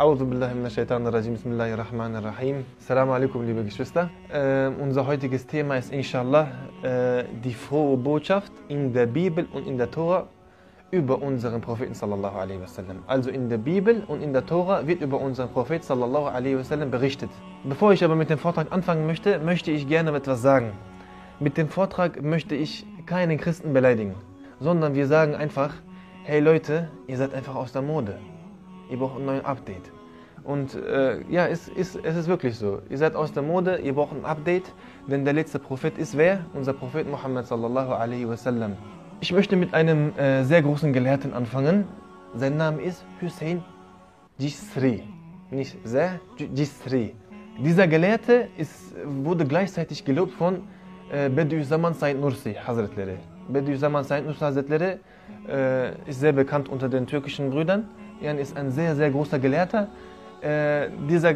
Bismillahirrahmanirrahim. Assalamu alaikum, liebe Geschwister. Äh, unser heutiges Thema ist inshallah äh, die frohe Botschaft in der Bibel und in der Tora über unseren Propheten sallallahu alaihi wasallam. Also in der Bibel und in der Tora wird über unseren Propheten sallallahu alaihi wasallam berichtet. Bevor ich aber mit dem Vortrag anfangen möchte, möchte ich gerne etwas sagen. Mit dem Vortrag möchte ich keinen Christen beleidigen, sondern wir sagen einfach, hey Leute, ihr seid einfach aus der Mode. Ihr braucht einen neuen Update. Und äh, ja, es ist, es ist wirklich so. Ihr seid aus der Mode, ihr braucht ein Update, denn der letzte Prophet ist wer? Unser Prophet Muhammad sallallahu alaihi wasallam. Ich möchte mit einem äh, sehr großen Gelehrten anfangen. Sein Name ist Hussein Jisri. Nicht sehr, Jisri. Dieser Gelehrte ist, wurde gleichzeitig gelobt von äh, Bediüzzaman Said Nursi Hazretleri. Bediüzzaman Said Nursi Hazretleri äh, ist sehr bekannt unter den türkischen Brüdern. Er ist ein sehr, sehr großer Gelehrter. Äh, dieser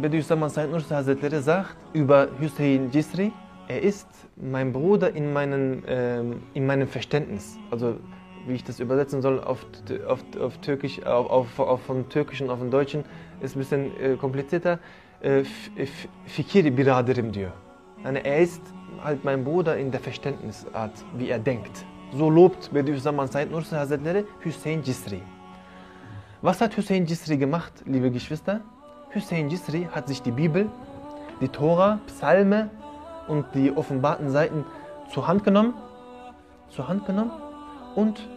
Bediüzzaman Said Nursi Hazretleri sagt über Hussein Jisri, er ist mein Bruder in, meinen, ähm, in meinem Verständnis. Also wie ich das übersetzen soll auf, auf, auf Türkisch, auf, auf, auf vom Türkischen auf den Deutschen, ist ein bisschen äh, komplizierter. Äh, biraderim diyor. Er ist halt mein Bruder in der Verständnisart, wie er denkt. So lobt Bediüzzaman Said Nursi Hazretleri Hüseyin Cisri. Was hat Hüseyin Cisri gemacht, liebe Geschwister? Hüseyin Cisri hat sich die Bibel, die Tora, Psalme und die offenbarten Seiten zur Hand genommen, zur Hand genommen und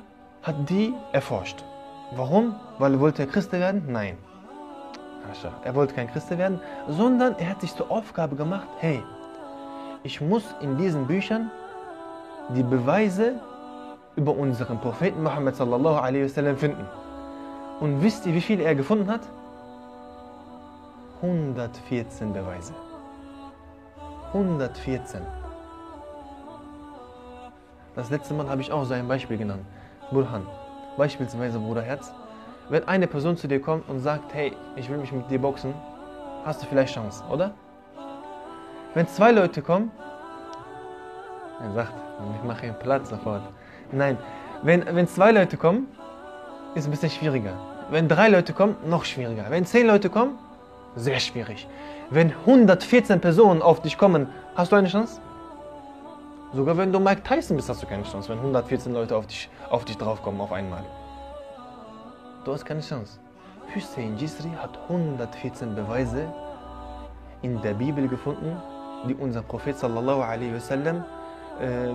hat die erforscht. Warum? Weil er wollte Christ werden? Nein. Er wollte kein Christ werden, sondern er hat sich zur Aufgabe gemacht, hey, ich muss in diesen Büchern die Beweise über unseren Propheten Muhammad sallallahu alaihi wasallam finden. Und wisst ihr, wie viel er gefunden hat? 114 Beweise. 114. Das letzte Mal habe ich auch so ein Beispiel genannt. Burhan. Beispielsweise, Bruder Herz. Wenn eine Person zu dir kommt und sagt, hey, ich will mich mit dir boxen, hast du vielleicht Chance, oder? Wenn zwei Leute kommen, er sagt, ich mache hier Platz sofort. Nein, wenn, wenn zwei Leute kommen, ist ein bisschen schwieriger. Wenn drei Leute kommen, noch schwieriger. Wenn zehn Leute kommen, sehr schwierig. Wenn 114 Personen auf dich kommen, hast du eine Chance? Sogar wenn du Mike Tyson bist, hast du keine Chance, wenn 114 Leute auf dich, auf dich draufkommen auf einmal. Du hast keine Chance. Hussein Jisri hat 114 Beweise in der Bibel gefunden, die unser Prophet sallallahu alaihi wasallam äh,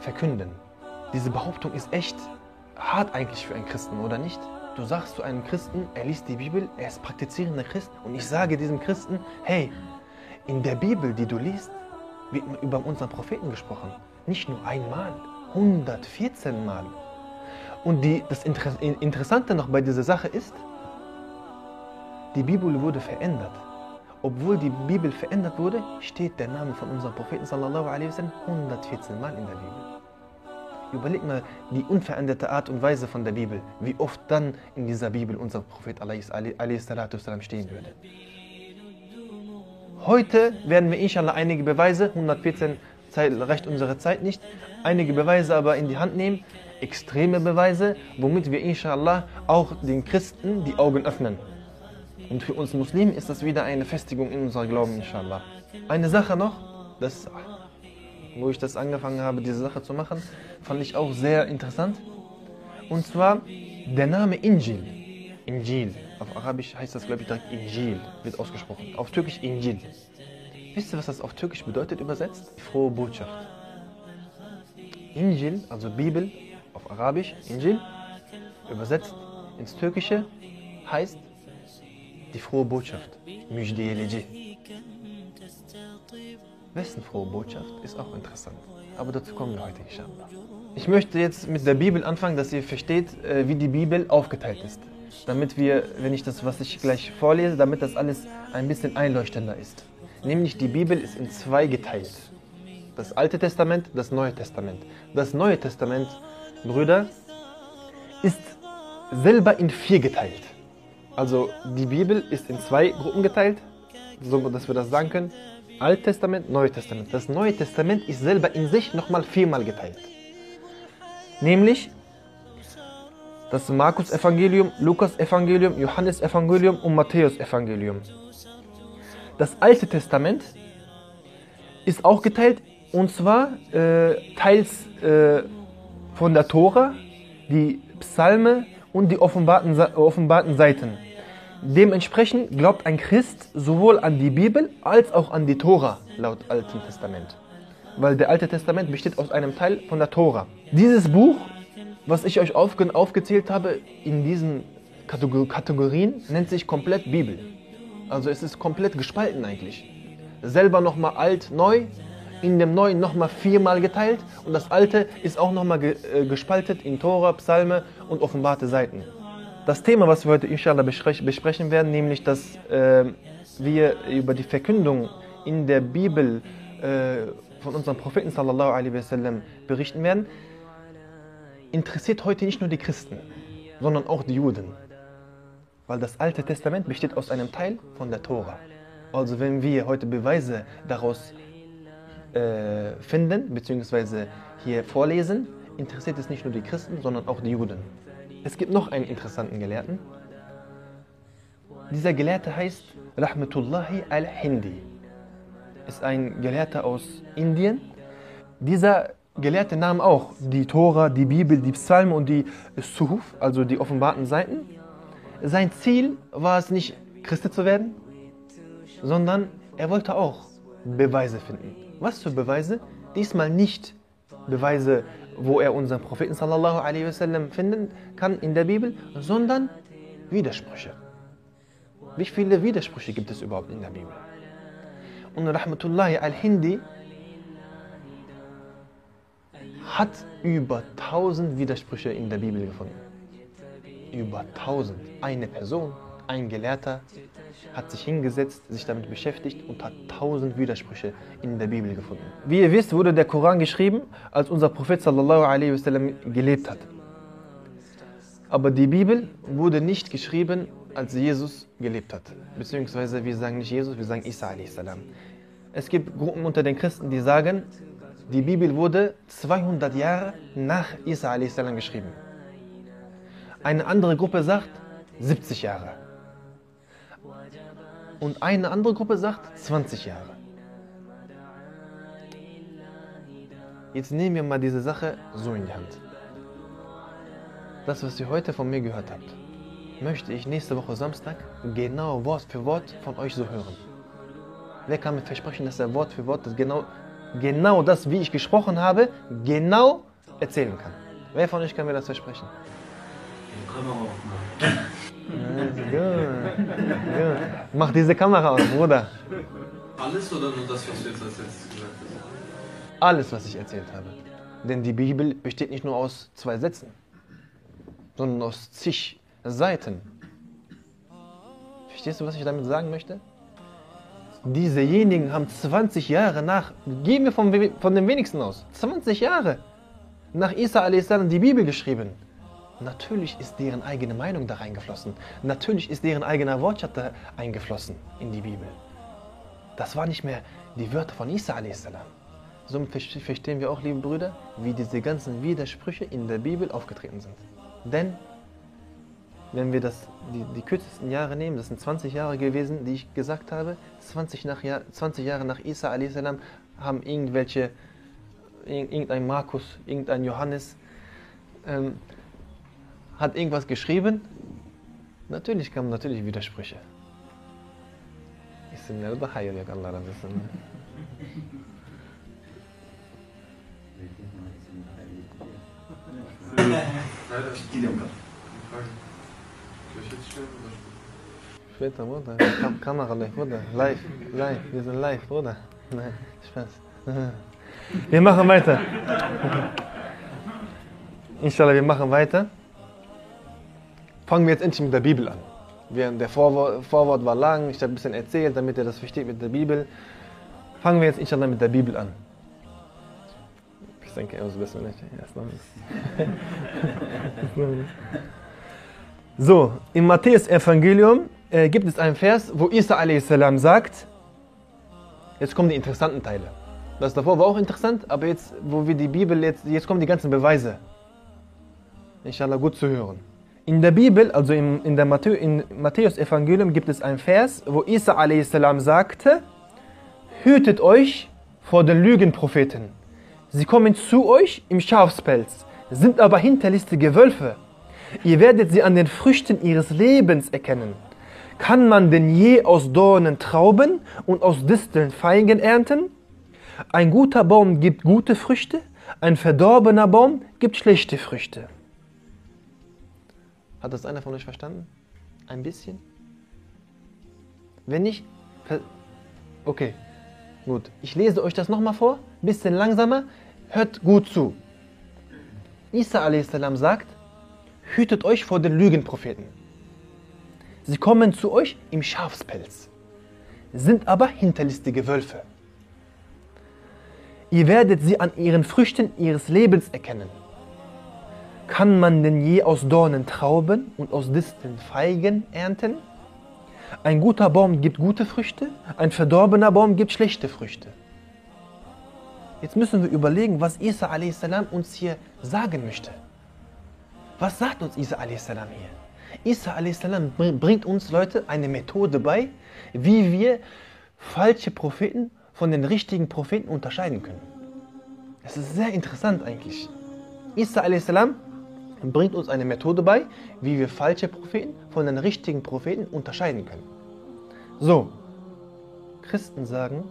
verkünden. Diese Behauptung ist echt hart eigentlich für einen Christen, oder nicht? Du sagst zu einem Christen, er liest die Bibel, er ist praktizierender Christ und ich sage diesem Christen, hey, in der Bibel, die du liest, wird über unseren Propheten gesprochen. Nicht nur einmal, 114 Mal. Und die, das Interessante noch bei dieser Sache ist, die Bibel wurde verändert. Obwohl die Bibel verändert wurde, steht der Name von unserem Propheten sallallahu alaihi wasallam 114 Mal in der Bibel. Überleg mal die unveränderte Art und Weise von der Bibel, wie oft dann in dieser Bibel unser Prophet والسلام, stehen würde. Heute werden wir inshallah einige Beweise, 114 Zeit, reicht unsere Zeit nicht, einige Beweise aber in die Hand nehmen, extreme Beweise, womit wir inshallah auch den Christen die Augen öffnen. Und für uns Muslimen ist das wieder eine Festigung in unserem Glauben, inshallah. Eine Sache noch, das wo ich das angefangen habe, diese Sache zu machen, fand ich auch sehr interessant. Und zwar der Name Injil. Injil. Auf Arabisch heißt das, glaube ich, direkt Injil, wird ausgesprochen. Auf Türkisch Injil. Wisst ihr, was das auf Türkisch bedeutet übersetzt? Frohe Botschaft. Injil, also Bibel, auf Arabisch, Injil, übersetzt ins Türkische, heißt die frohe Botschaft. Müjdeyelici. Wessen frohe Botschaft ist auch interessant. Aber dazu kommen wir heute, inshallah. Ich möchte jetzt mit der Bibel anfangen, dass ihr versteht, äh, wie die Bibel aufgeteilt ist. Damit wir, wenn ich das, was ich gleich vorlese, damit das alles ein bisschen einleuchtender ist. Nämlich die Bibel ist in zwei geteilt. Das Alte Testament, das Neue Testament. Das Neue Testament, Brüder, ist selber in vier geteilt. Also die Bibel ist in zwei Gruppen geteilt, so dass wir das sagen können. Alttestament, Neutestament. Das Neue Testament ist selber in sich nochmal viermal geteilt. Nämlich Das Markus Evangelium, Lukas Evangelium, Johannes Evangelium und Matthäus Evangelium. Das Alte Testament ist auch geteilt und zwar äh, teils äh, von der Tora, die Psalme und die offenbarten, offenbarten Seiten. Dementsprechend glaubt ein Christ sowohl an die Bibel als auch an die Tora laut Alten Testament. Weil der Alte Testament besteht aus einem Teil von der Tora. Dieses Buch, was ich euch aufge aufgezählt habe, in diesen Kategorien, nennt sich komplett Bibel. Also es ist komplett gespalten eigentlich. Selber nochmal alt, neu, in dem Neuen nochmal viermal geteilt und das Alte ist auch nochmal ge äh, gespaltet in Tora, Psalme und offenbarte Seiten. Das Thema, was wir heute inshallah besprechen werden, nämlich, dass äh, wir über die Verkündung in der Bibel äh, von unserem Propheten sallallahu alaihi wasallam berichten werden, interessiert heute nicht nur die Christen, sondern auch die Juden. Weil das Alte Testament besteht aus einem Teil von der Tora. Also wenn wir heute Beweise daraus äh, finden bzw. hier vorlesen, interessiert es nicht nur die Christen, sondern auch die Juden. Es gibt noch einen interessanten Gelehrten. Dieser Gelehrte heißt Rahmatullahi al-Hindi. Ist ein Gelehrter aus Indien. Dieser Gelehrte nahm auch die Tora, die Bibel, die Psalmen und die Suhuf, also die offenbarten Seiten. Sein Ziel war es nicht, Christ zu werden, sondern er wollte auch Beweise finden. Was für Beweise? Diesmal nicht Beweise, wo er unseren Propheten sallallahu alaihi wasallam finden kann in der Bibel, sondern Widersprüche. Wie viele Widersprüche gibt es überhaupt in der Bibel? Und Rahmatullahi al-Hindi hat über 1000 Widersprüche in der Bibel gefunden. Über 1000. Eine Person, ein Gelehrter, hat sich hingesetzt, sich damit beschäftigt und hat tausend Widersprüche in der Bibel gefunden. Wie ihr wisst, wurde der Koran geschrieben, als unser Prophet sallallahu alaihi wasallam gelebt hat. Aber die Bibel wurde nicht geschrieben, als Jesus gelebt hat. Beziehungsweise wir sagen nicht Jesus, wir sagen Isa a.s. Es gibt Gruppen unter den Christen, die sagen, die Bibel wurde 200 Jahre nach Isa a.s. geschrieben. Eine andere Gruppe sagt 70 Jahre. Und eine andere Gruppe sagt 20 Jahre. Jetzt nehmen wir mal diese Sache so in die Hand. Das, was ihr heute von mir gehört habt, möchte ich nächste Woche Samstag genau Wort für Wort von euch so hören. Wer kann mir versprechen, dass er Wort für Wort das genau, genau das, wie ich gesprochen habe, genau erzählen kann? Wer von euch kann mir das versprechen? Gut, gut. Mach diese Kamera aus, Bruder. Alles oder nur das, was du jetzt als letztes gesagt hast? Alles, was ich erzählt habe. Denn die Bibel besteht nicht nur aus zwei Sätzen, sondern aus zig Seiten. Verstehst du, was ich damit sagen möchte? Diesejenigen haben 20 Jahre nach, gehen wir von, von dem wenigsten aus, 20 Jahre nach Isa a.s. die Bibel geschrieben. Natürlich ist deren eigene Meinung da reingeflossen. Natürlich ist deren eigener Wortschatz da eingeflossen in die Bibel. Das waren nicht mehr die Wörter von Isa a.s. Somit verstehen wir auch, liebe Brüder, wie diese ganzen Widersprüche in der Bibel aufgetreten sind. Denn, wenn wir das, die, die kürzesten Jahre nehmen, das sind 20 Jahre gewesen, die ich gesagt habe, 20, nach, 20 Jahre nach Isa a.s. haben irgendwelche, irgendein Markus, irgendein Johannes, ähm, hat irgendwas geschrieben. Natürlich kamen natürlich Widersprüche. İsimleri daha iyi yok Allah razı olsun. Gidiyorum oder? Später, Bruder. Kam Kamera live, Bruder. Live, live. Wir sind live, Bruder. Nein, Spaß. Wir machen weiter. Inshallah, wir machen weiter. Fangen wir jetzt endlich mit der Bibel an. Der Vorwort, Vorwort war lang, ich habe ein bisschen erzählt, damit ihr das versteht mit der Bibel. Fangen wir jetzt inshallah mit der Bibel an. Ich denke, er besser nicht. Erst noch nicht. so, im Matthäus-Evangelium äh, gibt es einen Vers, wo Isa a.s. sagt, jetzt kommen die interessanten Teile. Das davor war auch interessant, aber jetzt, wo wir die Bibel, jetzt, jetzt kommen die ganzen Beweise. Inshallah gut zu hören. In der Bibel, also in, in der Matthä in Matthäus Evangelium gibt es einen Vers, wo Isa a.s. sagte, hütet euch vor den Lügenpropheten. Sie kommen zu euch im Schafspelz, sind aber hinterlistige Wölfe. Ihr werdet sie an den Früchten ihres Lebens erkennen. Kann man denn je aus Dornen Trauben und aus Disteln Feigen ernten? Ein guter Baum gibt gute Früchte, ein verdorbener Baum gibt schlechte Früchte. Hat das einer von euch verstanden? Ein bisschen? Wenn nicht, okay, gut. Ich lese euch das nochmal vor, bisschen langsamer, hört gut zu. Isa a.s. sagt, hütet euch vor den Lügenpropheten. Sie kommen zu euch im Schafspelz, sind aber hinterlistige Wölfe. Ihr werdet sie an ihren Früchten ihres Lebens erkennen. Kann man denn je aus Dornen Trauben und aus Disteln Feigen ernten? Ein guter Baum gibt gute Früchte, ein verdorbener Baum gibt schlechte Früchte. Jetzt müssen wir überlegen, was Isa a.s. uns hier sagen möchte. Was sagt uns Isa a.s. hier? Isa a.s. bringt uns Leute eine Methode bei, wie wir falsche Propheten von den richtigen Propheten unterscheiden können. Das ist sehr interessant eigentlich. Isa a.s. bringt uns eine Methode bei, wie wir falsche Propheten von den richtigen Propheten unterscheiden können. So, Christen sagen,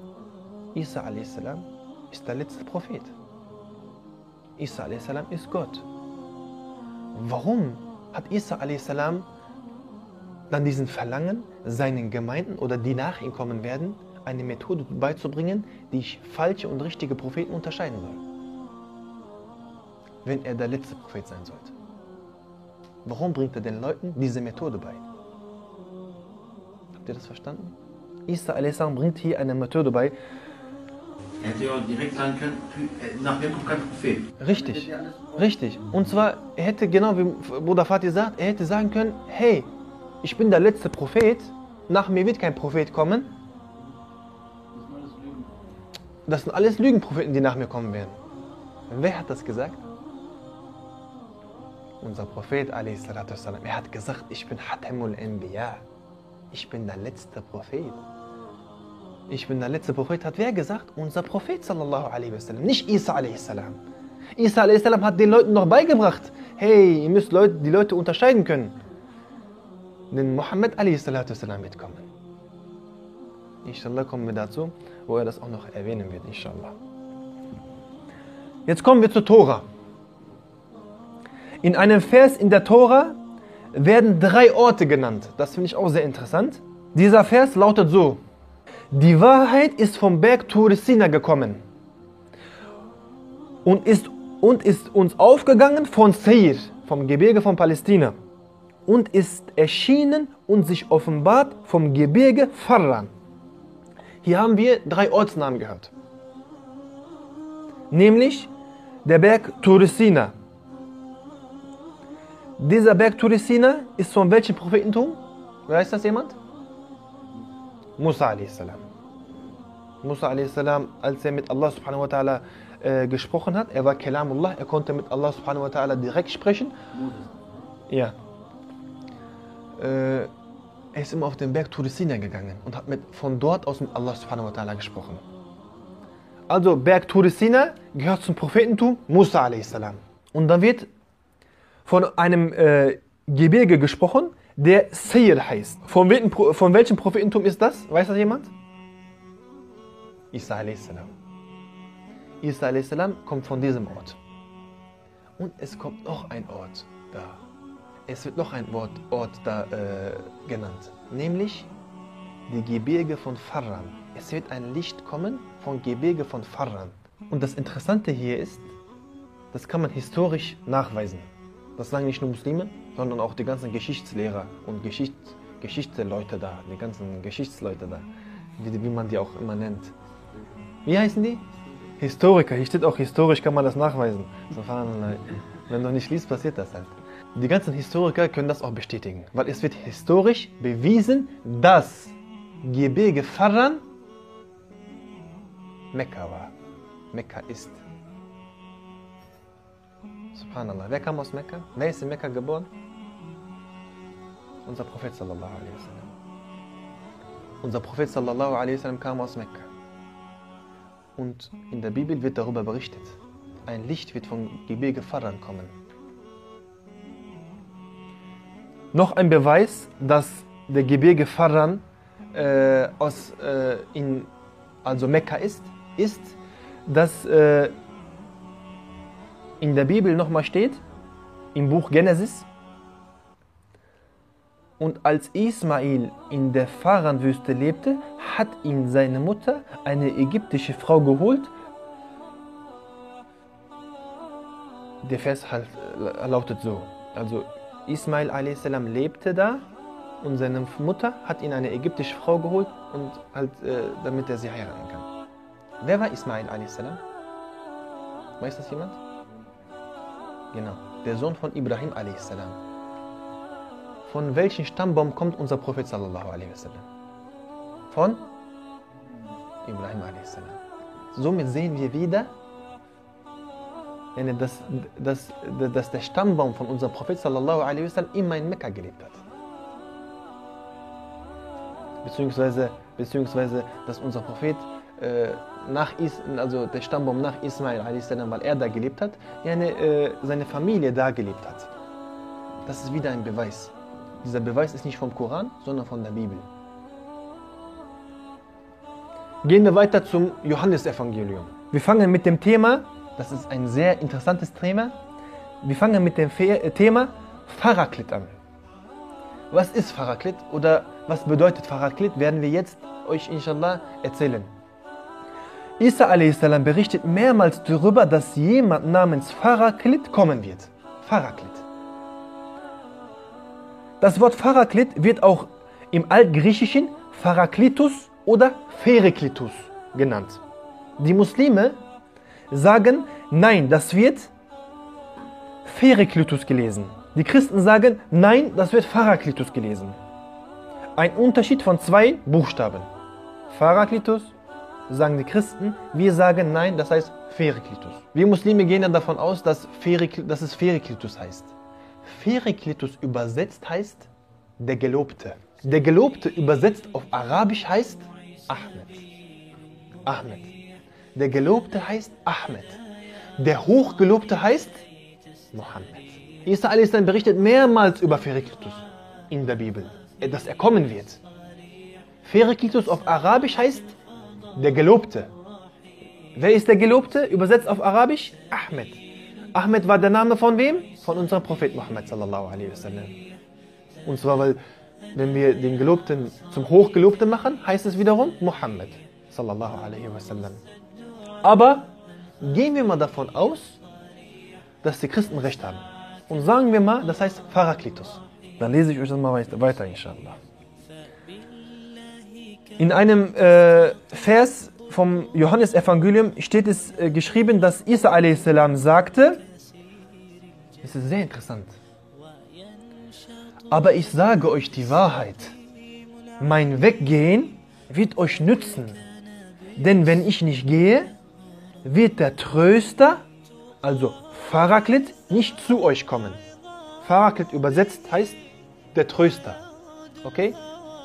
Isa a.s. ist der letzte Prophet. Isa a.s. ist Gott. Warum hat Isa a.s. dann diesen Verlangen, seinen Gemeinden oder die nach ihm kommen werden, eine Methode beizubringen, die ich falsche und richtige Propheten unterscheiden soll? Wenn er der letzte Prophet sein sollte. Warum bringt er den Leuten diese Methode bei? Habt ihr das verstanden? Isa a.s. bringt hier eine Methode bei. Er hätte ja auch direkt sagen können, nach mir kommt kein Prophet. Richtig, richtig. Und zwar, er hätte, genau wie Bruder Fatih sagt, er hätte sagen können, hey, ich bin der letzte Prophet, nach mir wird kein Prophet kommen. Das sind alles Lügenpropheten, die nach mir kommen werden. Wer hat das gesagt? Unser Prophet, a.s. er hat gesagt, ich bin Hatamul Anbiya. Ich bin der letzte Prophet. Ich bin der letzte Prophet, hat wer gesagt? Unser Prophet sallallahu wasallam, nicht Isa alaihi salam. Isa alaihi salam hat den Leuten noch beigebracht, hey, ihr müsst Leute, die Leute unterscheiden können. Denn Muhammad alaihi salatu salam wird kommen. Inshallah kommen wir dazu, wo er das auch noch erwähnen wird, inshallah. Jetzt kommen wir zur Tora. In einem Vers in der Tora werden drei Orte genannt. Das finde ich auch sehr interessant. Dieser Vers lautet so: Die Wahrheit ist vom Berg Turisina gekommen und ist, und ist uns aufgegangen von Seir, vom Gebirge von Palästina, und ist erschienen und sich offenbart vom Gebirge Farran. Hier haben wir drei Ortsnamen gehört. Nämlich der Berg Turisina. Dieser Berg Turisina ist von welchem Prophetentum? Weiß das jemand? Musa a.s. Musa a.s., als er mit Allah subhanahu wa ta'ala äh, gesprochen hat, er war Kalamullah, er konnte mit Allah subhanahu wa ta'ala direkt sprechen. Ja. Äh, er ist immer auf den Berg Turisina gegangen und hat mit, von dort aus mit Allah subhanahu wa ta'ala gesprochen. Also Berg Turisina gehört zum Prophetentum Musa a.s. Und dann wird von einem äh, Gebirge gesprochen, der Seir heißt. Von, welchem Pro- von welchem Prophetentum ist das? Weiß das jemand? Isa a.s. Isa a.s. kommt von diesem Ort. Und es kommt noch ein Ort da. Es wird noch ein Ort, Ort da äh, genannt, nämlich die Gebirge von Farran. Es wird ein Licht kommen von Gebirge von Farran. Und das Interessante hier ist, das kann man historisch nachweisen. Das sagen nicht nur Muslime, sondern auch die ganzen Geschichtslehrer und Geschicht, Geschichtsleute da, die ganzen Geschichtsleute da, wie, wie man die auch immer nennt. Wie heißen die? Historiker. Hier steht auch historisch, kann man das nachweisen. Subhanallah. Wenn du nicht liest, passiert das halt. Die ganzen Historiker können das auch bestätigen, weil es wird historisch bewiesen, dass Gebirge Farran Mekka war. Mekka ist. Subhanallah. Wer kam aus Mekka? Wer ist in Mekka geboren? Unser Prophet sallallahu alaihi wasallam. Unser Prophet sallallahu alaihi wasallam kam aus Mekka. Und in der Bibel wird darüber berichtet. Ein Licht wird vom Gebirge Faran kommen. Noch ein Beweis, dass der Gebirge Faran äh, aus äh, in, also Mekka ist, ist, dass äh, in der Bibel nochmal steht, im Buch Genesis, und als Ismail in der Faran-Wüste lebte, hat ihn seine Mutter, eine ägyptische Frau, geholt. Der Vers halt, äh, lautet so. Also Ismail lebte da und seine Mutter hat ihn eine ägyptische Frau geholt, und halt, äh, damit er sie heiraten kann. Wer war Ismail a.s.? Weiß das jemand? Genau, der Sohn von Ibrahim a.s. Von welchem Stammbaum kommt unser Prophet sallallahu alaihi wasallam? Von Ibrahim a.s. Somit sehen wir wieder, dass, dass, dass der Stammbaum von unserem Prophet sallallahu alaihi wasallam immer in Mekka gelebt hat. Beziehungsweise, beziehungsweise dass unser Prophet äh, nach Is, also der Stammbaum nach Ismail weil er da gelebt hat, äh, seine Familie da gelebt hat. Das ist wieder ein Beweis. Dieser Beweis ist nicht vom Koran, sondern von der Bibel. Gehen wir weiter zum Johannesevangelium. Wir fangen mit dem Thema, das ist ein sehr interessantes Thema, wir fangen mit dem Thema Faraklit an. Was ist Faraklit oder was bedeutet Faraklit, werden wir jetzt euch inshallah erzählen. Isa a.s. berichtet mehrmals darüber, dass jemand namens Faraklit kommen wird. Faraklit. Das Wort Faraklit wird auch im Altgriechischen Faraklitus oder Phereklitus genannt. Die Muslime sagen, nein, das wird Phereklitus gelesen. Die Christen sagen, nein, das wird Pharaklitus gelesen. Ein Unterschied von zwei Buchstaben. Pharaklitus sagen die Christen, wir sagen nein, das heißt Phereklitus. Wir Muslime gehen dann davon aus, dass, Pherekl dass es Phereklitus heißt. Phereklitus übersetzt heißt der Gelobte. Der Gelobte übersetzt auf Arabisch heißt Ahmed. Ahmed. Der Gelobte heißt Ahmed. Der Hochgelobte heißt Mohammed. Isa a.s. berichtet mehrmals über Phereklitus in der Bibel, dass er kommen wird. Phereklitus auf Arabisch heißt der Gelobte. Wer ist der Gelobte? Übersetzt auf Arabisch Ahmed. Ahmed war der Name von wem? Von unserem Prophet Muhammad sallallahu alaihi wasallam. Und zwar, weil wenn wir den Gelobten zum Hochgelobten machen, heißt es wiederum Muhammad sallallahu alaihi wasallam. Aber gehen wir mal davon aus, dass die Christen recht haben. Und sagen wir mal, das heißt Paraklitus. Dann lese ich euch das mal weiter, inshallah. In einem äh, Vers vom Johannesevangelium steht es äh, geschrieben, dass Isa a.s. sagte, es ist sehr interessant, aber ich sage euch die Wahrheit, mein Weggehen wird euch nützen, denn wenn ich nicht gehe, wird der Tröster, also Paraklit, nicht zu euch kommen. Paraklit übersetzt heißt der Tröster. Okay?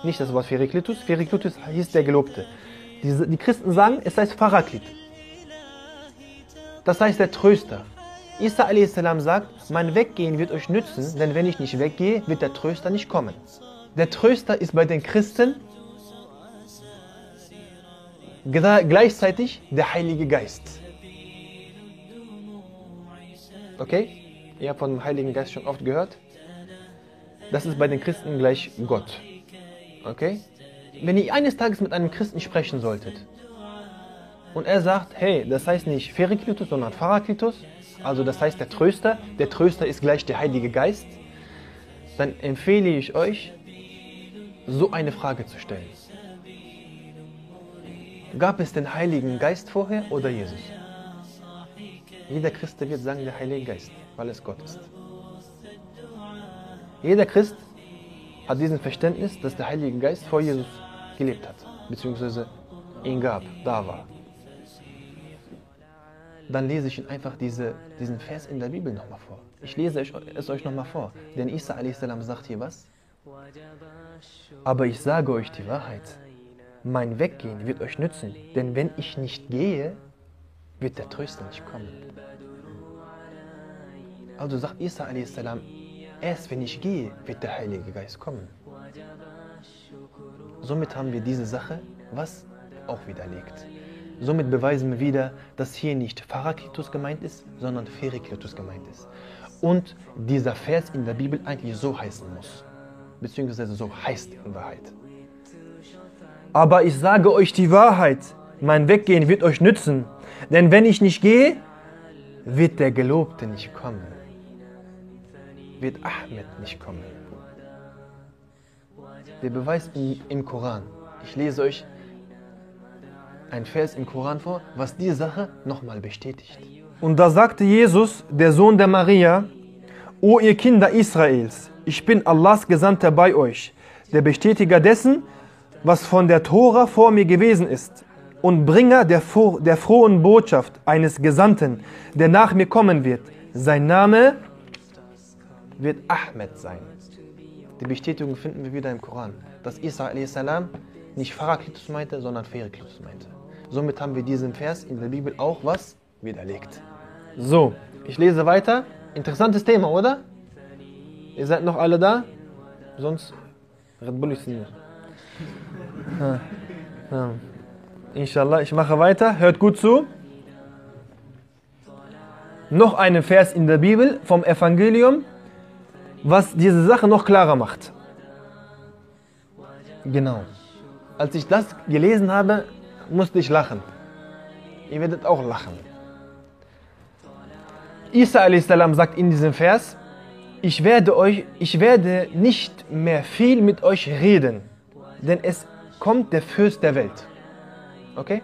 Nicht das Wort Feriklitus. Feriklitus hieß der Gelobte. Die, die Christen sagen, es heißt Paraklit. Das heißt der Tröster. Isa a.s. sagt, mein Weggehen wird euch nützen, denn wenn ich nicht weggehe, wird der Tröster nicht kommen. Der Tröster ist bei den Christen gleichzeitig der Heilige Geist. Okay? Ihr habt von dem Heiligen Geist schon oft gehört. Das ist bei den Christen gleich Gott. Okay? Wenn ihr eines Tages mit einem Christen sprechen solltet und er sagt, hey, das heißt nicht Feriklitus, sondern Paraklitus, also das heißt der Tröster, der Tröster ist gleich der Heilige Geist, dann empfehle ich euch, so eine Frage zu stellen. Gab es den Heiligen Geist vorher oder Jesus? Jeder Christ wird sagen, der Heilige Geist, weil es Gott ist. Jeder Christ hat diesen Verständnis, dass der Heilige Geist vor Jesus gelebt hat, beziehungsweise ihn gab, da war. Dann lese ich Ihnen einfach diese, diesen Vers in der Bibel nochmal vor. Ich lese es euch nochmal vor. Denn Isa a.s. sagt hier was? Aber ich sage euch die Wahrheit. Mein Weggehen wird euch nützen, denn wenn ich nicht gehe, wird der Tröster nicht kommen. Also sagt Isa a.s., erst wenn ich gehe, wird der Heilige Geist kommen. Somit haben wir diese Sache, was auch widerlegt. Somit beweisen wir wieder, dass hier nicht Parakletus gemeint ist, sondern Ferikletus gemeint ist. Und dieser Vers in der Bibel eigentlich so heißen muss. Beziehungsweise so heißt in Wahrheit. Aber ich sage euch die Wahrheit, mein Weggehen wird euch nützen. Denn wenn ich nicht gehe, wird der Gelobte nicht kommen. Wird Ahmed nicht kommen. Der Beweis im, Koran. Ich lese euch ein Vers im Koran vor, was die Sache nochmal bestätigt. Und da sagte Jesus, der Sohn der Maria, O ihr Kinder Israels, ich bin Allahs Gesandter bei euch, der Bestätiger dessen, was von der Tora vor mir gewesen ist und Bringer der, der frohen Botschaft eines Gesandten, der nach mir kommen wird. Sein Name wird Ahmed sein. Die Bestätigung finden wir wieder im Koran, dass Isa a.s. nicht Parakletus meinte, sondern Ferikletus meinte. Somit haben wir diesen Vers in der Bibel auch was widerlegt. So, ich lese weiter. Interessantes Thema, oder? Ihr seid noch alle da? Sonst Red Bull ist nicht. Inshallah, ich mache weiter. Hört gut zu. Noch einen Vers in der Bibel vom Evangelium, was diese Sache noch klarer macht. Genau. Als ich das gelesen habe, musste ich lachen. Ihr werdet auch lachen. Isa a.s. sagt in diesem Vers, ich werde, euch, ich werde nicht mehr viel mit euch reden, denn es kommt der Fürst der Welt. Okay?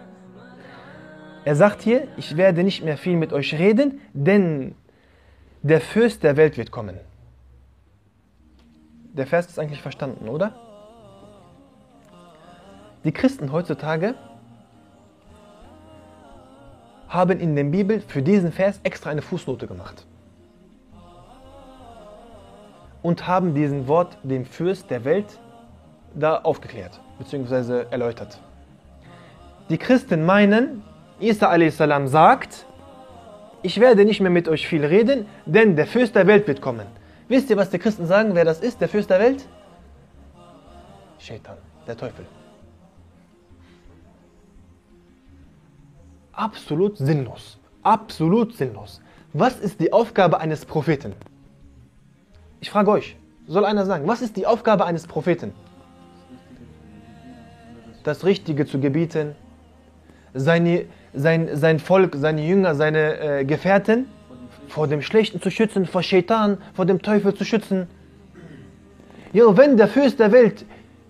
Er sagt hier, ich werde nicht mehr viel mit euch reden, denn der Fürst der Welt wird kommen. Der Vers ist eigentlich verstanden, oder? Die Christen heutzutage haben in der Bibel für diesen Vers extra eine Fußnote gemacht. Und haben diesen Wort dem Fürst der Welt da aufgeklärt bzw. erläutert. Die Christen meinen, Isa a.s. sagt, ich werde nicht mehr mit euch viel reden, denn der Fürst der Welt wird kommen. Wisst ihr, was die Christen sagen, wer das ist, der Fürst der Welt? Shaitan, der Teufel. Absolut sinnlos. Absolut sinnlos. Was ist die Aufgabe eines Propheten? Ich frage euch, soll einer sagen, was ist die Aufgabe eines Propheten? Das Richtige zu gebieten, seine, sein, sein Volk, seine Jünger, seine äh, Gefährten vor dem Schlechten zu schützen, vor Shaitan, vor dem Teufel zu schützen. Ja, wenn der Fürst der Welt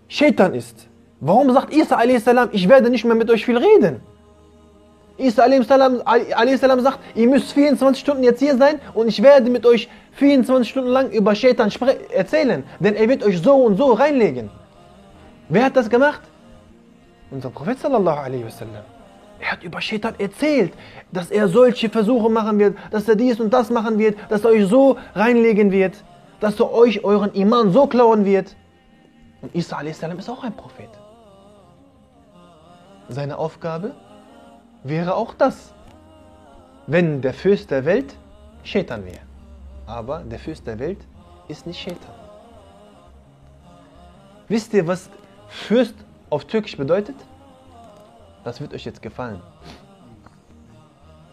Shaitan ist, warum sagt Isa a.s., ich werde nicht mehr mit euch viel reden? Isa a.s. sagt, ihr müsst 24 Stunden jetzt hier sein und ich werde mit euch 24 Stunden lang über Shaitan erzählen, denn er wird euch so und so reinlegen. Wer hat das gemacht? Unser Prophet sallallahu alaihi wasallam. Er hat über Shaitan erzählt, dass er solche Versuche machen wird, dass er dies und das machen wird, dass er euch so reinlegen wird, dass er euch euren Iman so klauen wird. Und Isa a.s. ist auch ein Prophet. Seine Aufgabe wäre auch das, wenn der Fürst der Welt Shaitan wäre. Aber der Fürst der Welt ist nicht Shaitan. Wisst ihr, was Fürst auf Türkisch bedeutet? Das wird euch jetzt gefallen.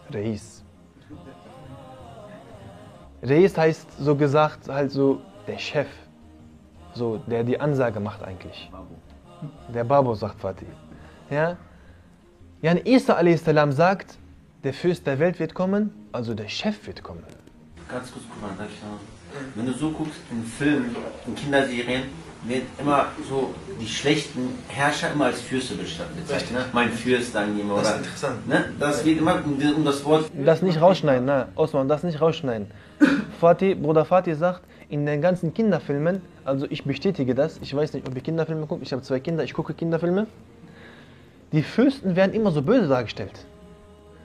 Reis. Reis heißt so gesagt halt so der Chef, so der die Ansage macht eigentlich. Der Babo sagt Fatih. Ja? Jan Isa a.s. sagt, der Fürst der Welt wird kommen, also der Chef wird kommen. Ganz kurz, guck mal, darf ich sagen. Wenn du so guckst in Filmen, in Kinderserien, wird immer so die schlechten Herrscher immer als Fürste bezeichnet. Ne? Mein Fürst, dann jemand. Das ist oder, interessant. Ne? Das wird immer um, um das Wort. Das nicht rausschneiden, na, Osman, das nicht rausschneiden. Fatih, Bruder Fatih sagt, in den ganzen Kinderfilmen, also ich bestätige das, ich weiß nicht, ob ihr Kinderfilme guckt, ich habe zwei Kinder, ich gucke Kinderfilme. Die Fürsten werden immer so böse dargestellt.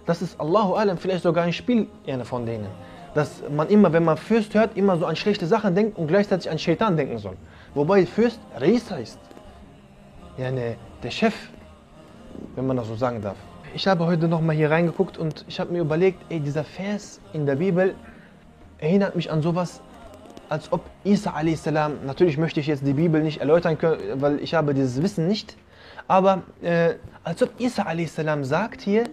Das ist Allahu Alam, vielleicht sogar ein Spiel einer von denen. Dass man immer, wenn man Fürst hört, immer so an schlechte Sachen denkt und gleichzeitig an Shaitan denken soll. Wobei Fürst Reis heißt. Ja, ne, der Chef, wenn man das so sagen darf. Ich habe heute nochmal hier reingeguckt und ich habe mir überlegt, ey, dieser Vers in der Bibel erinnert mich an sowas, als ob Isa a.s. natürlich möchte ich jetzt die Bibel nicht erläutern können, weil ich habe dieses Wissen nicht, aber äh, als ob Isa a.s. sagt hier,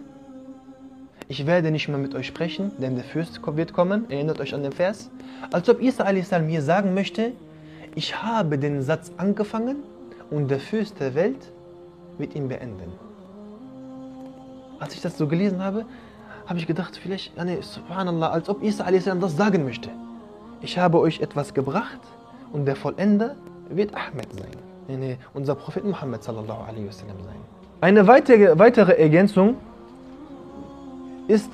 ich werde nicht mehr mit euch sprechen, denn der Fürst wird kommen, erinnert euch an den Vers, als ob Isa hier sagen möchte, ich habe den Satz angefangen und der Fürst der Welt wird ihn beenden. Als ich das so gelesen habe, habe ich gedacht, vielleicht, nee, subhanallah, als ob Isa a.s. das sagen möchte. Ich habe euch etwas gebracht und der Vollender wird Ahmed sein. Nee, nee, unser Prophet Muhammad sallallahu alaihi wasallam sein. Eine weitere, weitere Ergänzung ist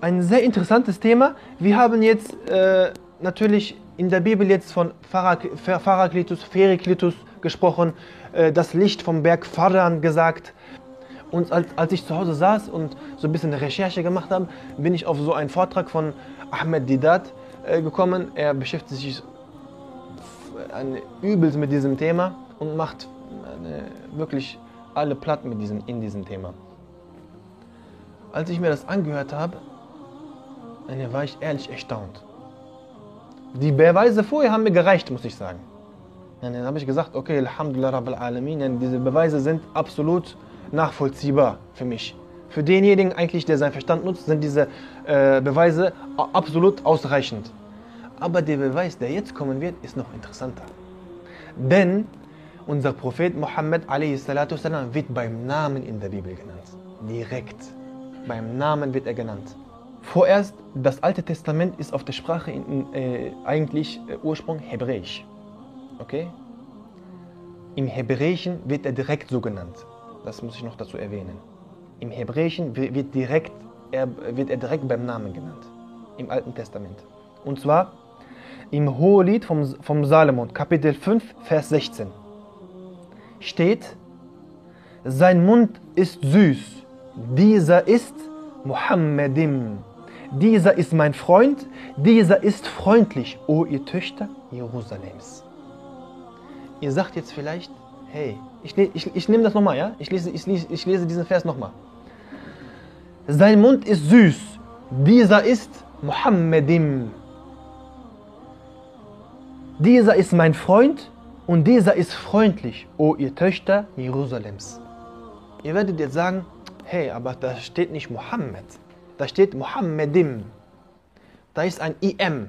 ein sehr interessantes Thema. Wir haben jetzt äh, natürlich in der Bibel jetzt von Pharaklitus, Feriklitus gesprochen, äh, das Licht vom Berg Faran gesagt. Und als, als ich zu Hause saß und so ein bisschen Recherche gemacht habe, bin ich auf so einen Vortrag von Ahmed Didat äh, gekommen. Er beschäftigt sich übelst mit diesem Thema und macht wirklich alle platt mit diesem, in diesem Thema. Als ich mir das angehört habe, äh, war ich ehrlich erstaunt. Die Beweise vorher haben mir gereicht, muss ich sagen. Dann habe ich gesagt, okay, Alhamdulillah Rabbil Alamin, diese Beweise sind absolut nachvollziehbar für mich. Für denjenigen eigentlich, der seinen Verstand nutzt, sind diese äh, Beweise absolut ausreichend. Aber der Beweis, der jetzt kommen wird, ist noch interessanter. Denn unser Prophet Muhammad a.s. wird beim Namen in der Bibel genannt. Direkt. Beim Namen wird er genannt. Vorerst, das Alte Testament ist auf der Sprache in, äh, eigentlich äh, Ursprung Hebräisch. Okay? Im Hebräischen wird er direkt so genannt. Das muss ich noch dazu erwähnen. Im Hebräischen wird, direkt, er, wird er direkt beim Namen genannt. Im Alten Testament. Und zwar im Hohelied vom, vom Salomon, Kapitel 5, Vers 16. Steht, sein Mund ist süß, dieser ist Muhammadim. Dieser ist mein Freund, dieser ist freundlich, o ihr Töchter Jerusalems. Ihr sagt jetzt vielleicht, hey, ich, ich, ich nehme das nochmal, ja? Ich lese, ich, ich lese diesen Vers nochmal. Sein Mund ist süß, dieser ist Muhammadim. Dieser ist mein Freund und dieser ist freundlich, o ihr Töchter Jerusalems. Ihr werdet jetzt sagen, hey, aber da steht nicht Muhammad, da steht Muhammadim. Da ist ein IM.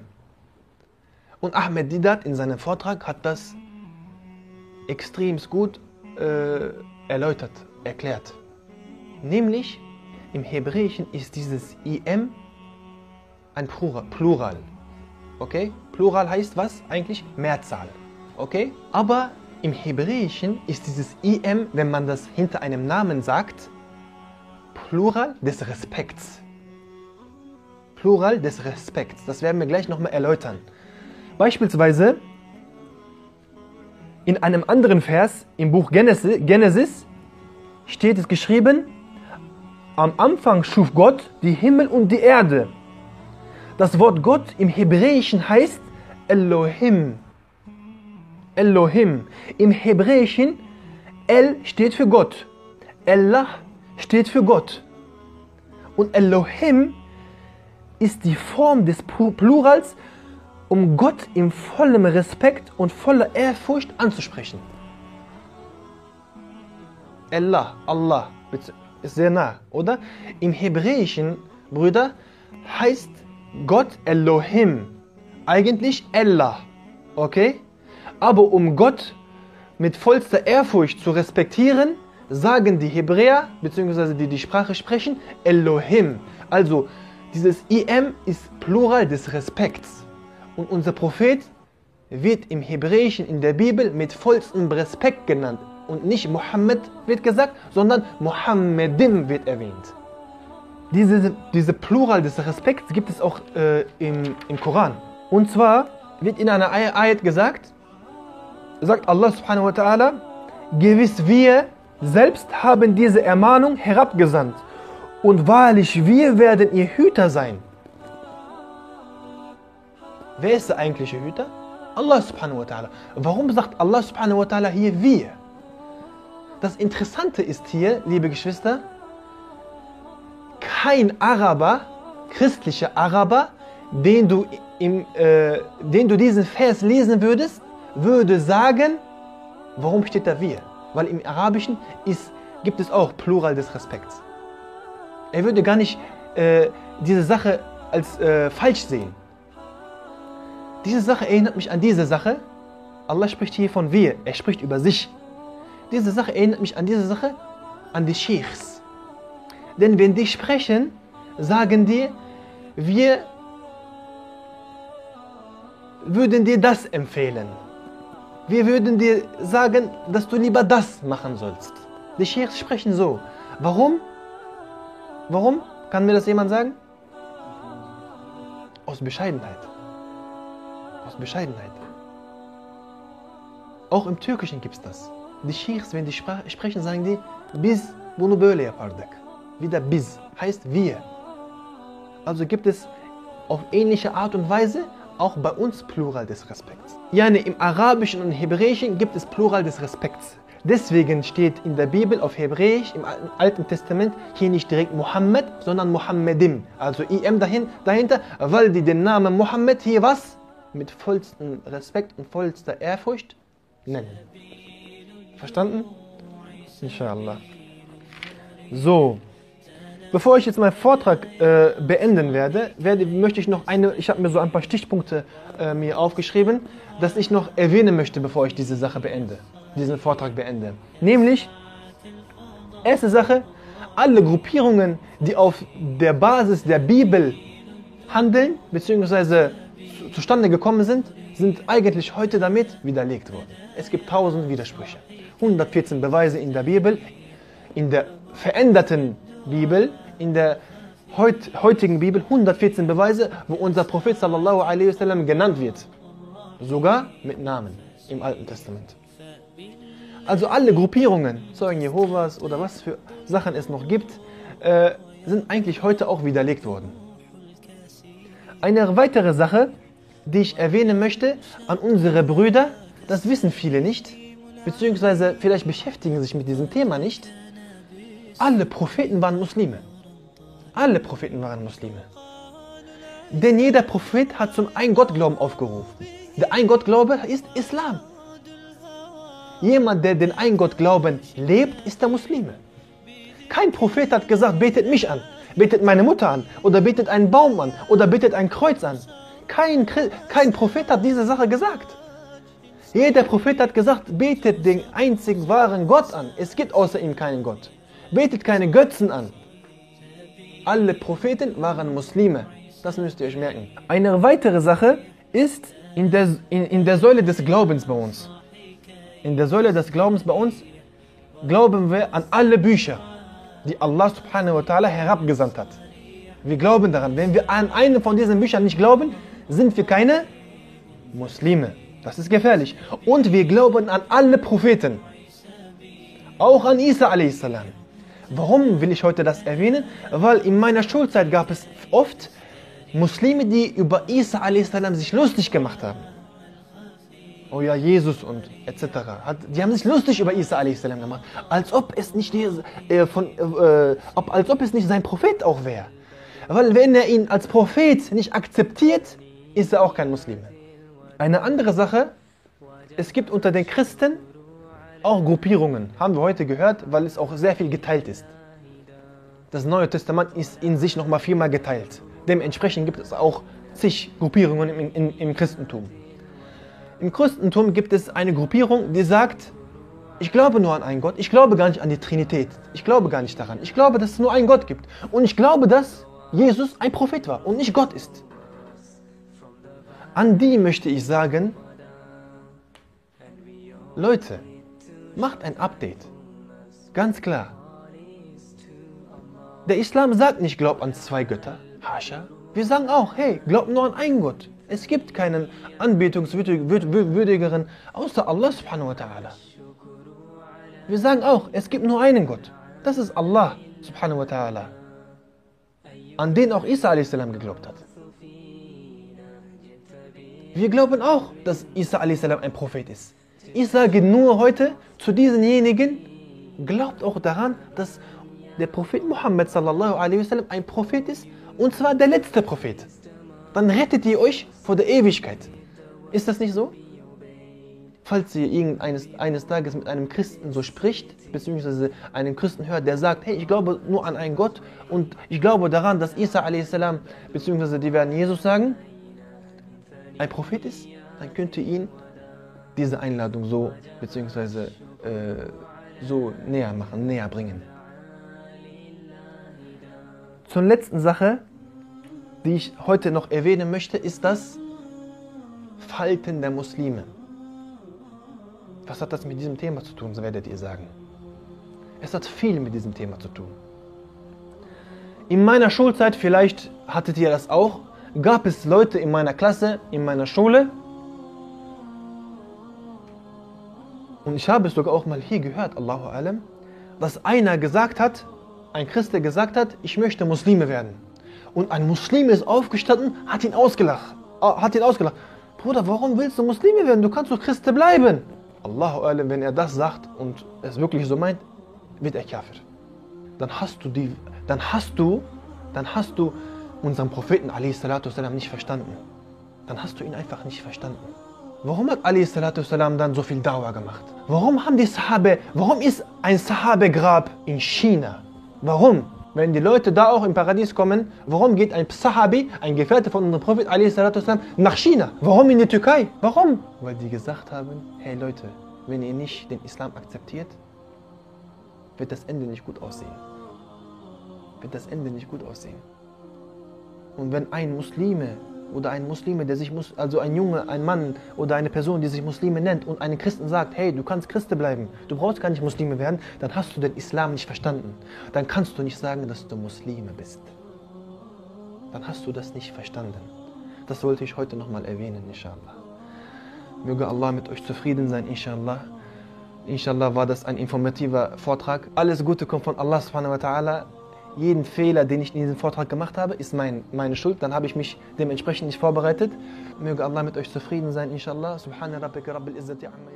Und Ahmed Didat in seinem Vortrag hat das extrem gut äh, erläutert, erklärt. Nämlich im Hebräischen ist dieses IM ein Plural. Okay? Plural heißt was? Eigentlich Mehrzahl. Okay? Aber im Hebräischen ist dieses IM, wenn man das hinter einem Namen sagt, Plural des Respekts. Plural des Respekts. Das werden wir gleich nochmal erläutern. Beispielsweise in einem anderen Vers im Buch Genesis steht es geschrieben, am Anfang schuf Gott die Himmel und die Erde. Das Wort Gott im Hebräischen heißt Elohim. Elohim. Im Hebräischen El steht für Gott. Allah steht für Gott. Und Elohim ist die Form des Plurals um Gott in vollem Respekt und voller Ehrfurcht anzusprechen. Allah, Allah, ist sehr nah, oder? Im Hebräischen, Brüder, heißt Gott Elohim, eigentlich Allah, okay? Aber um Gott mit vollster Ehrfurcht zu respektieren, sagen die Hebräer, beziehungsweise die die Sprache sprechen, Elohim. Also dieses IM ist Plural des Respekts. Und unser Prophet wird im Hebräischen in der Bibel mit vollstem Respekt genannt. Und nicht Mohammed wird gesagt, sondern Mohammedim wird erwähnt. Diese, diese Plural des Respekts gibt es auch äh, im, im Koran. Und zwar wird in einer Ayat gesagt, sagt Allah subhanahu wa ta'ala, gewiss wir selbst haben diese Ermahnung herabgesandt. Und wahrlich, wir werden ihr Hüter sein. Wer ist der eigentliche Hüter? Allah subhanahu wa ta'ala. Warum sagt Allah subhanahu wa ta'ala hier wir? Das Interessante ist hier, liebe Geschwister, kein Araber, christlicher Araber, den du, im, äh, den du diesen Vers lesen würdest, würde sagen, warum steht da wir? Weil im Arabischen ist, gibt es auch Plural des Respekts. Er würde gar nicht äh, diese Sache als äh, falsch sehen. Diese Sache erinnert mich an diese Sache. Allah spricht hier von wir, er spricht über sich. Diese Sache erinnert mich an diese Sache, an die Sheikhs. Denn wenn die sprechen, sagen die, wir würden dir das empfehlen. Wir würden dir sagen, dass du lieber das machen sollst. Die Sheikhs sprechen so. Warum? Warum? Kann mir das jemand sagen? Aus Bescheidenheit. Aus Bescheidenheit. Auch im Türkischen gibt es das. Die Sheikhs, wenn die sprechen, sagen die, biz bunu böyle yapardık. Wieder biz heißt wir. Also gibt es auf ähnliche Art und Weise auch bei uns Plural des Respekts. Yani im Arabischen und Hebräischen gibt es Plural des Respekts. Deswegen steht in der Bibel auf Hebräisch im Alten- Testament hier nicht direkt Muhammad, sondern Muhammedim. Also IM dahin, dahinter, weil die den Namen Muhammad hier was? Mit vollstem Respekt und vollster Ehrfurcht nennen. Verstanden? Inshallah. So, bevor ich jetzt meinen Vortrag äh, beenden werde, werde, möchte ich noch eine, ich habe mir so ein paar Stichpunkte äh, mir aufgeschrieben, dass ich noch erwähnen möchte, bevor ich diese Sache beende, diesen Vortrag beende. Nämlich, erste Sache, alle Gruppierungen, die auf der Basis der Bibel handeln, beziehungsweise zu- zustande gekommen sind, sind eigentlich heute damit widerlegt worden. Es gibt tausend Widersprüche. 114 Beweise in der Bibel, in der veränderten Bibel, in der heut, heutigen Bibel 114 Beweise, wo unser Prophet sallallahu alaihi wasallam genannt wird. Sogar mit Namen im Alten Testament. Also alle Gruppierungen, Zeugen Jehovas oder was für Sachen es noch gibt, äh, sind eigentlich heute auch widerlegt worden. Eine weitere Sache, die ich erwähnen möchte an unsere Brüder, das wissen viele nicht, beziehungsweise vielleicht beschäftigen sich mit diesem Thema nicht. Alle Propheten waren Muslime. Alle Propheten waren Muslime. Denn jeder Prophet hat zum Ein-Gott-Glauben aufgerufen. Der Ein-Gott-Glaube ist Islam. Jemand, der den Ein-Gott-Glauben lebt, ist der Muslime. Kein Prophet hat gesagt, betet mich an, betet meine Mutter an oder betet einen Baum an oder betet ein Kreuz an. Kein, kein Prophet hat diese Sache gesagt. Jeder Prophet hat gesagt, betet den einzig wahren Gott an. Es gibt außer ihm keinen Gott. Betet keine Götzen an. Alle Propheten waren Muslime. Das müsst ihr euch merken. Eine weitere Sache ist in der, in, in der Säule des Glaubens bei uns. In der Säule des Glaubens bei uns glauben wir an alle Bücher, die Allah subhanahu wa ta'ala herabgesandt hat. Wir glauben daran. Wenn wir an einem von diesen Büchern nicht glauben, sind wir keine Muslime. Das ist gefährlich. Und wir glauben an alle Propheten. Auch an Isa a.s. Warum will ich heute das erwähnen? Weil in meiner Schulzeit gab es oft Muslime, die über Isa a.s. sich lustig gemacht haben. Oh ja, Jesus und etc. Hat, die haben sich lustig über Isa a.s. gemacht. Als ob es nicht, äh, von, äh, ob, als ob es nicht sein Prophet auch wäre. Weil wenn er ihn als Prophet nicht akzeptiert, ist er auch kein Muslim. Eine andere Sache, es gibt unter den Christen auch Gruppierungen, haben wir heute gehört, weil es auch sehr viel geteilt ist. Das Neue Testament ist in sich nochmal viermal geteilt. Dementsprechend gibt es auch zig Gruppierungen im, im, im Christentum. Im Christentum gibt es eine Gruppierung, die sagt, ich glaube nur an einen Gott, ich glaube gar nicht an die Trinität, ich glaube gar nicht daran. Ich glaube, dass es nur einen Gott gibt. Und ich glaube, dass Jesus ein Prophet war und nicht Gott ist. An die möchte ich sagen, Leute, macht ein Update. Ganz klar. Der Islam sagt nicht, glaub an zwei Götter. Hascha. Wir sagen auch, hey, glaub nur an einen Gott. Es gibt keinen anbetungswürdigeren außer Allah subhanahu wa ta'ala. Wir sagen auch, es gibt nur einen Gott. Das ist Allah subhanahu wa ta'ala. An den auch Isa a.s. geglaubt hat. Wir glauben auch, dass Isa a.s. ein Prophet ist. Ich sage nur heute zu diesenjenigen, glaubt auch daran, dass der Prophet Muhammad sallallahu wasallam ein Prophet ist und zwar der letzte Prophet. Dann rettet ihr euch vor der Ewigkeit. Ist das nicht so? Falls ihr irgendeines eines Tages mit einem Christen so spricht, beziehungsweise einen Christen hört, der sagt, hey, ich glaube nur an einen Gott und ich glaube daran, dass Isa a.s., beziehungsweise die werden Jesus sagen, ein Prophet ist, dann könnt ihr ihn diese Einladung so, beziehungsweise äh, so näher machen, näher bringen. Zur letzten Sache, die ich heute noch erwähnen möchte, ist das Falten der Muslime. Was hat das mit diesem Thema zu tun, so werdet ihr sagen. Es hat viel mit diesem Thema zu tun. In meiner Schulzeit, vielleicht hattet ihr das auch, gab es Leute in meiner Klasse, in meiner Schule, Und ich habe es sogar auch mal hier gehört, Allahu Alam, dass einer gesagt hat, ein Christ, der gesagt hat, ich möchte Muslime werden. Und ein Muslim ist aufgestanden, hat ihn ausgelacht. Äh, hat ihn ausgelacht. Bruder, warum willst du Muslime werden? Du kannst doch Christe bleiben. Allahu Alam, wenn er das sagt und es wirklich so meint, wird er Kafir. Dann hast du die, dann hast du, dann hast du unseren Propheten a.s. nicht verstanden. Dann hast du ihn einfach nicht verstanden. Warum hat Ali salam dann so viel Dauer gemacht? Warum haben die Sahabe, warum ist ein Sahabe-Grab in China? Warum? Wenn die Leute da auch im Paradies kommen, warum geht ein Sahabi, ein Gefährte von unserem Prophet Ali salam, nach China? Warum in die Türkei? Warum? Weil die gesagt haben, hey Leute, wenn ihr nicht den Islam akzeptiert, wird das Ende nicht gut aussehen. Wird das Ende nicht gut aussehen. Und wenn ein Muslime oder ein Muslime, der sich, also ein Junge, ein Mann oder eine Person, die sich Muslime nennt und einen Christen sagt, hey, du kannst Christe bleiben, du brauchst gar nicht Muslime werden, dann hast du den Islam nicht verstanden. Dann kannst du nicht sagen, dass du Muslime bist. Dann hast du das nicht verstanden. Das wollte ich heute nochmal erwähnen, inshallah. Möge Allah mit euch zufrieden sein, inshallah. Inshallah war das ein informativer Vortrag. Alles Gute kommt von Allah subhanahu wa ta'ala jeden Fehler, den ich in diesem Vortrag gemacht habe, ist mein, meine Schuld. Dann habe ich mich dementsprechend nicht vorbereitet. Möge Allah mit euch zufrieden sein, inshallah. Subhana rabbika rabbil izzati amma